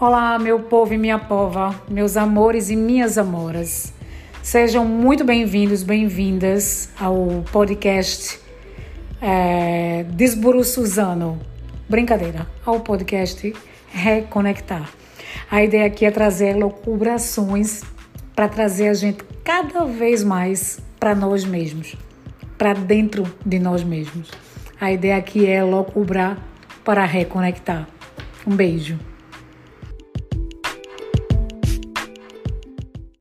Olá, meu povo e minha pova, meus amores e minhas amoras. Sejam muito bem-vindos, bem-vindas ao podcast é, Desburu Suzano. Brincadeira, ao podcast Reconectar. A ideia aqui é trazer locubrações para trazer a gente cada vez mais para nós mesmos, para dentro de nós mesmos. A ideia aqui é locubrar para reconectar. Um beijo.